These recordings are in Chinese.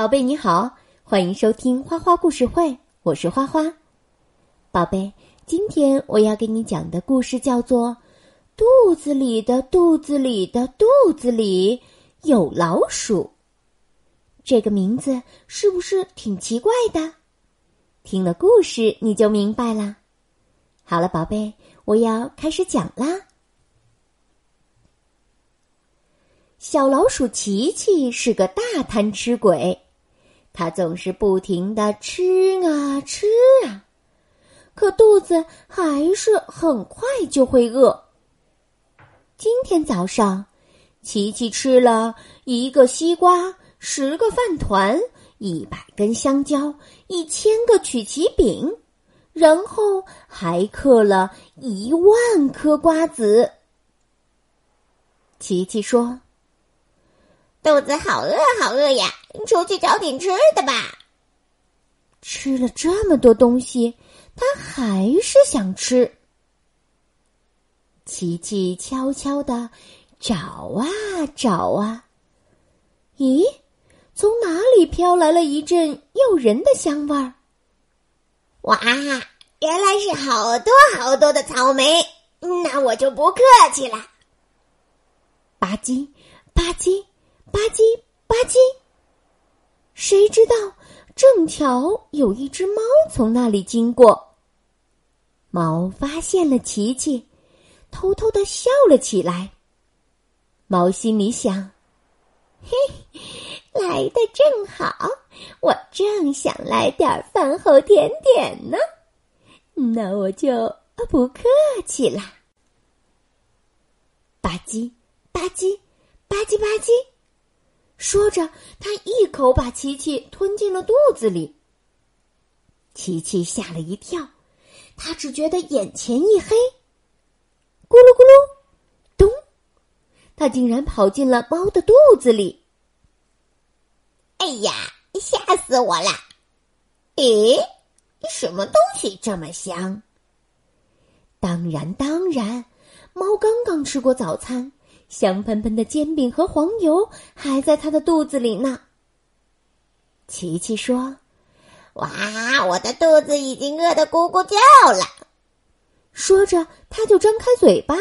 宝贝你好，欢迎收听花花故事会，我是花花。宝贝，今天我要给你讲的故事叫做《肚子里的肚子里的肚子里有老鼠》。这个名字是不是挺奇怪的？听了故事你就明白啦。好了，宝贝，我要开始讲啦。小老鼠琪琪是个大贪吃鬼，它总是不停的吃啊吃啊，可肚子还是很快就会饿。今天早上，琪琪吃了一个西瓜、十个饭团、一百根香蕉、一千个曲奇饼，然后还嗑了一万颗瓜子。琪琪说。肚子好饿，好饿呀！出去找点吃的吧。吃了这么多东西，他还是想吃。琪琪悄悄的找啊找啊，咦，从哪里飘来了一阵诱人的香味儿？哇，原来是好多好多的草莓！那我就不客气了。吧唧吧唧。吧唧吧唧，谁知道正巧有一只猫从那里经过。猫发现了琪琪，偷偷的笑了起来。猫心里想：“嘿，来的正好，我正想来点饭后甜点呢，那我就不客气啦。”吧唧吧唧吧唧吧唧。说着，他一口把琪琪吞进了肚子里。琪琪吓了一跳，他只觉得眼前一黑，咕噜咕噜，咚，他竟然跑进了猫的肚子里。哎呀，吓死我了！咦，什么东西这么香？当然，当然，猫刚刚吃过早餐。香喷喷的煎饼和黄油还在他的肚子里呢。琪琪说：“哇，我的肚子已经饿得咕咕叫了。”说着，他就张开嘴巴，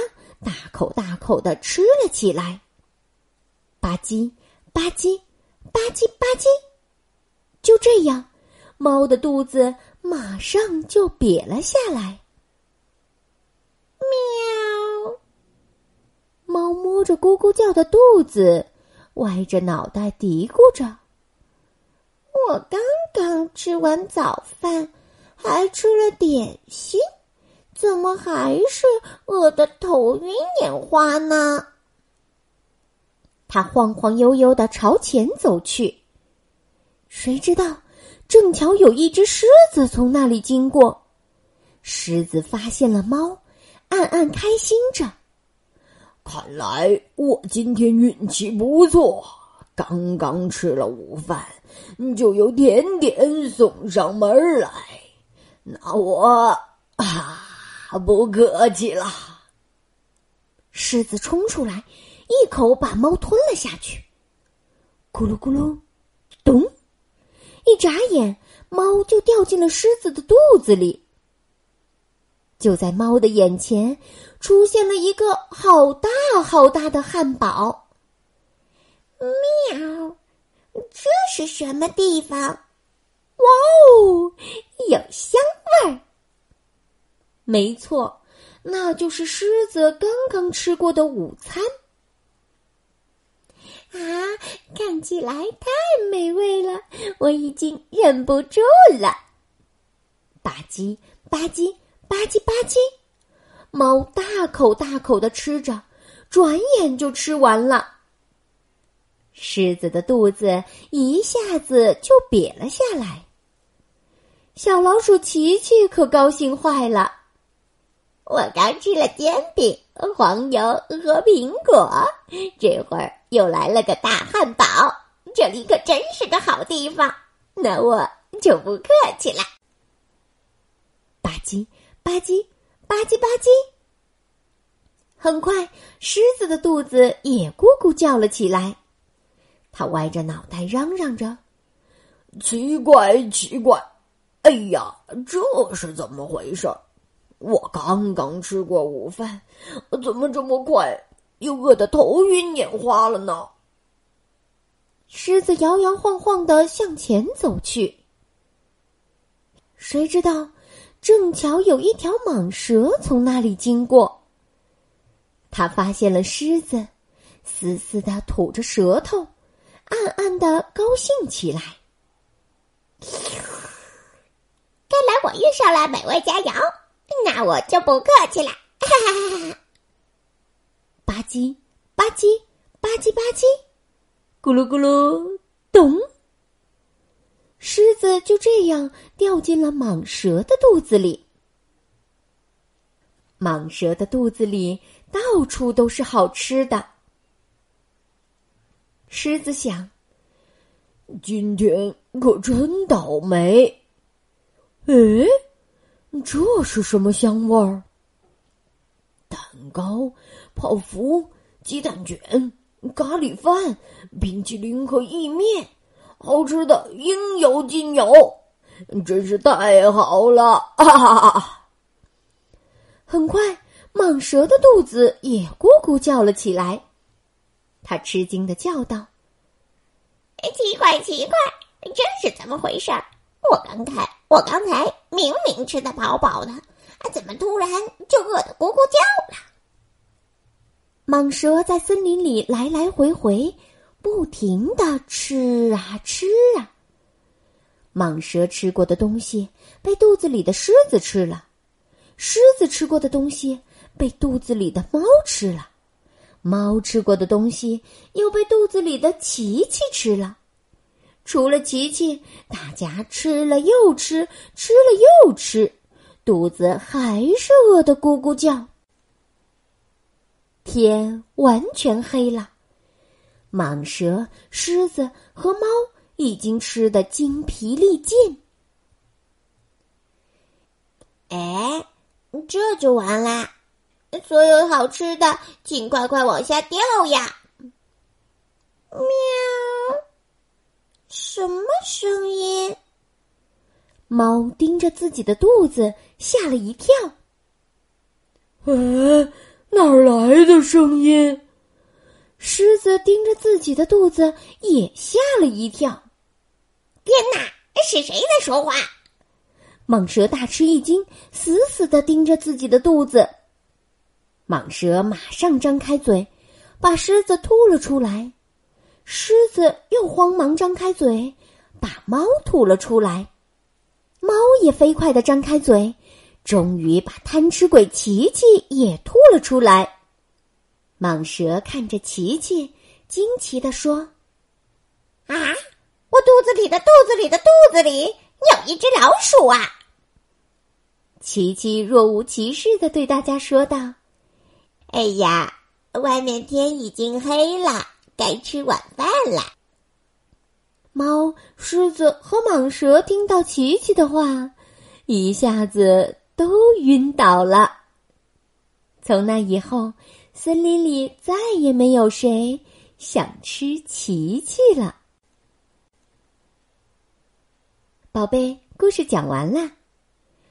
大口大口的吃了起来。吧唧吧唧吧唧吧唧，就这样，猫的肚子马上就瘪了下来。猫摸着咕咕叫的肚子，歪着脑袋嘀咕着：“我刚刚吃完早饭，还吃了点心，怎么还是饿得头晕眼花呢？”他晃晃悠悠的朝前走去，谁知道正巧有一只狮子从那里经过，狮子发现了猫，暗暗开心着。看来我今天运气不错，刚刚吃了午饭，就有甜点送上门来。那我啊，不客气了。狮子冲出来，一口把猫吞了下去。咕噜咕噜，咚！一眨眼，猫就掉进了狮子的肚子里。就在猫的眼前，出现了一个好大好大的汉堡。喵，这是什么地方？哇哦，有香味儿！没错，那就是狮子刚刚吃过的午餐。啊，看起来太美味了，我已经忍不住了。吧唧吧唧。吧唧吧唧，猫大口大口的吃着，转眼就吃完了。狮子的肚子一下子就瘪了下来。小老鼠琪琪可高兴坏了。我刚吃了煎饼、黄油和苹果，这会儿又来了个大汉堡，这里可真是个好地方。那我就不客气了。吧唧。吧唧吧唧吧唧，很快，狮子的肚子也咕咕叫了起来。他歪着脑袋嚷嚷着：“奇怪，奇怪！哎呀，这是怎么回事？我刚刚吃过午饭，怎么这么快又饿得头晕眼花了呢？狮子摇摇晃晃的向前走去，谁知道正巧有一条蟒蛇从那里经过。他发现了狮子，死死的吐着舌头，暗暗的高兴起来。看来我遇上了美味佳肴，那我就不客气了。哈哈哈哈！吧唧吧唧吧唧吧唧，咕噜咕噜咚！狮子就这样掉进了蟒蛇的肚子里。蟒蛇的肚子里到处都是好吃的。狮子想：今天可真倒霉。哎，这是什么香味儿？蛋糕、泡芙、鸡蛋卷、咖喱饭、冰淇淋和意面，好吃的应有尽有，真是太好了！哈哈哈！很快，蟒蛇的肚子也咕咕叫了起来。他吃惊的叫道：“奇怪，奇怪，这是怎么回事？我刚才，我刚才明明吃的饱饱的，怎么突然就饿得咕咕叫了？”蟒蛇在森林里来来回回，不停的吃啊吃啊。蟒蛇吃过的东西被肚子里的狮子吃了。狮子吃过的东西被肚子里的猫吃了，猫吃过的东西又被肚子里的琪琪吃了。除了琪琪，大家吃了又吃，吃了又吃，肚子还是饿得咕咕叫。天完全黑了，蟒蛇、狮子和猫已经吃得精疲力尽。哎。这就完啦！所有好吃的，请快快往下掉呀！喵，什么声音？猫盯着自己的肚子，吓了一跳。哎，哪儿来的声音？狮子盯着自己的肚子，也吓了一跳。天哪，是谁在说话？蟒蛇大吃一惊，死死的盯着自己的肚子。蟒蛇马上张开嘴，把狮子吐了出来。狮子又慌忙张开嘴，把猫吐了出来。猫也飞快的张开嘴，终于把贪吃鬼琪琪也吐了出来。蟒蛇看着琪琪，惊奇的说：“啊，我肚子里的肚子里的肚子里有一只老鼠啊！”琪琪若无其事的对大家说道：“哎呀，外面天已经黑了，该吃晚饭了。”猫、狮子和蟒蛇听到琪琪的话，一下子都晕倒了。从那以后，森林里再也没有谁想吃琪琪了。宝贝，故事讲完了。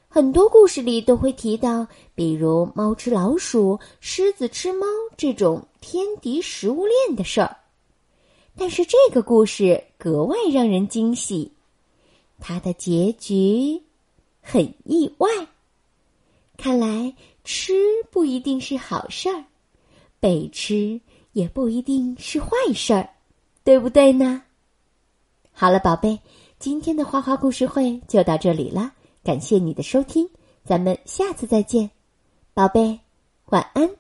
很多故事里都会提到，比如猫吃老鼠、狮子吃猫这种天敌食物链的事儿。但是这个故事格外让人惊喜，它的结局很意外。看来吃不一定是好事儿，被吃也不一定是坏事儿，对不对呢？好了，宝贝，今天的花花故事会就到这里了。感谢你的收听，咱们下次再见，宝贝，晚安。